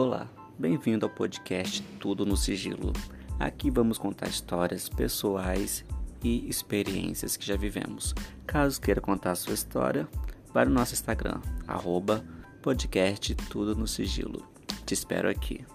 Olá, bem-vindo ao podcast Tudo no Sigilo. Aqui vamos contar histórias pessoais e experiências que já vivemos. Caso queira contar a sua história, vá no nosso Instagram, arroba podcast Tudo no Sigilo. Te espero aqui.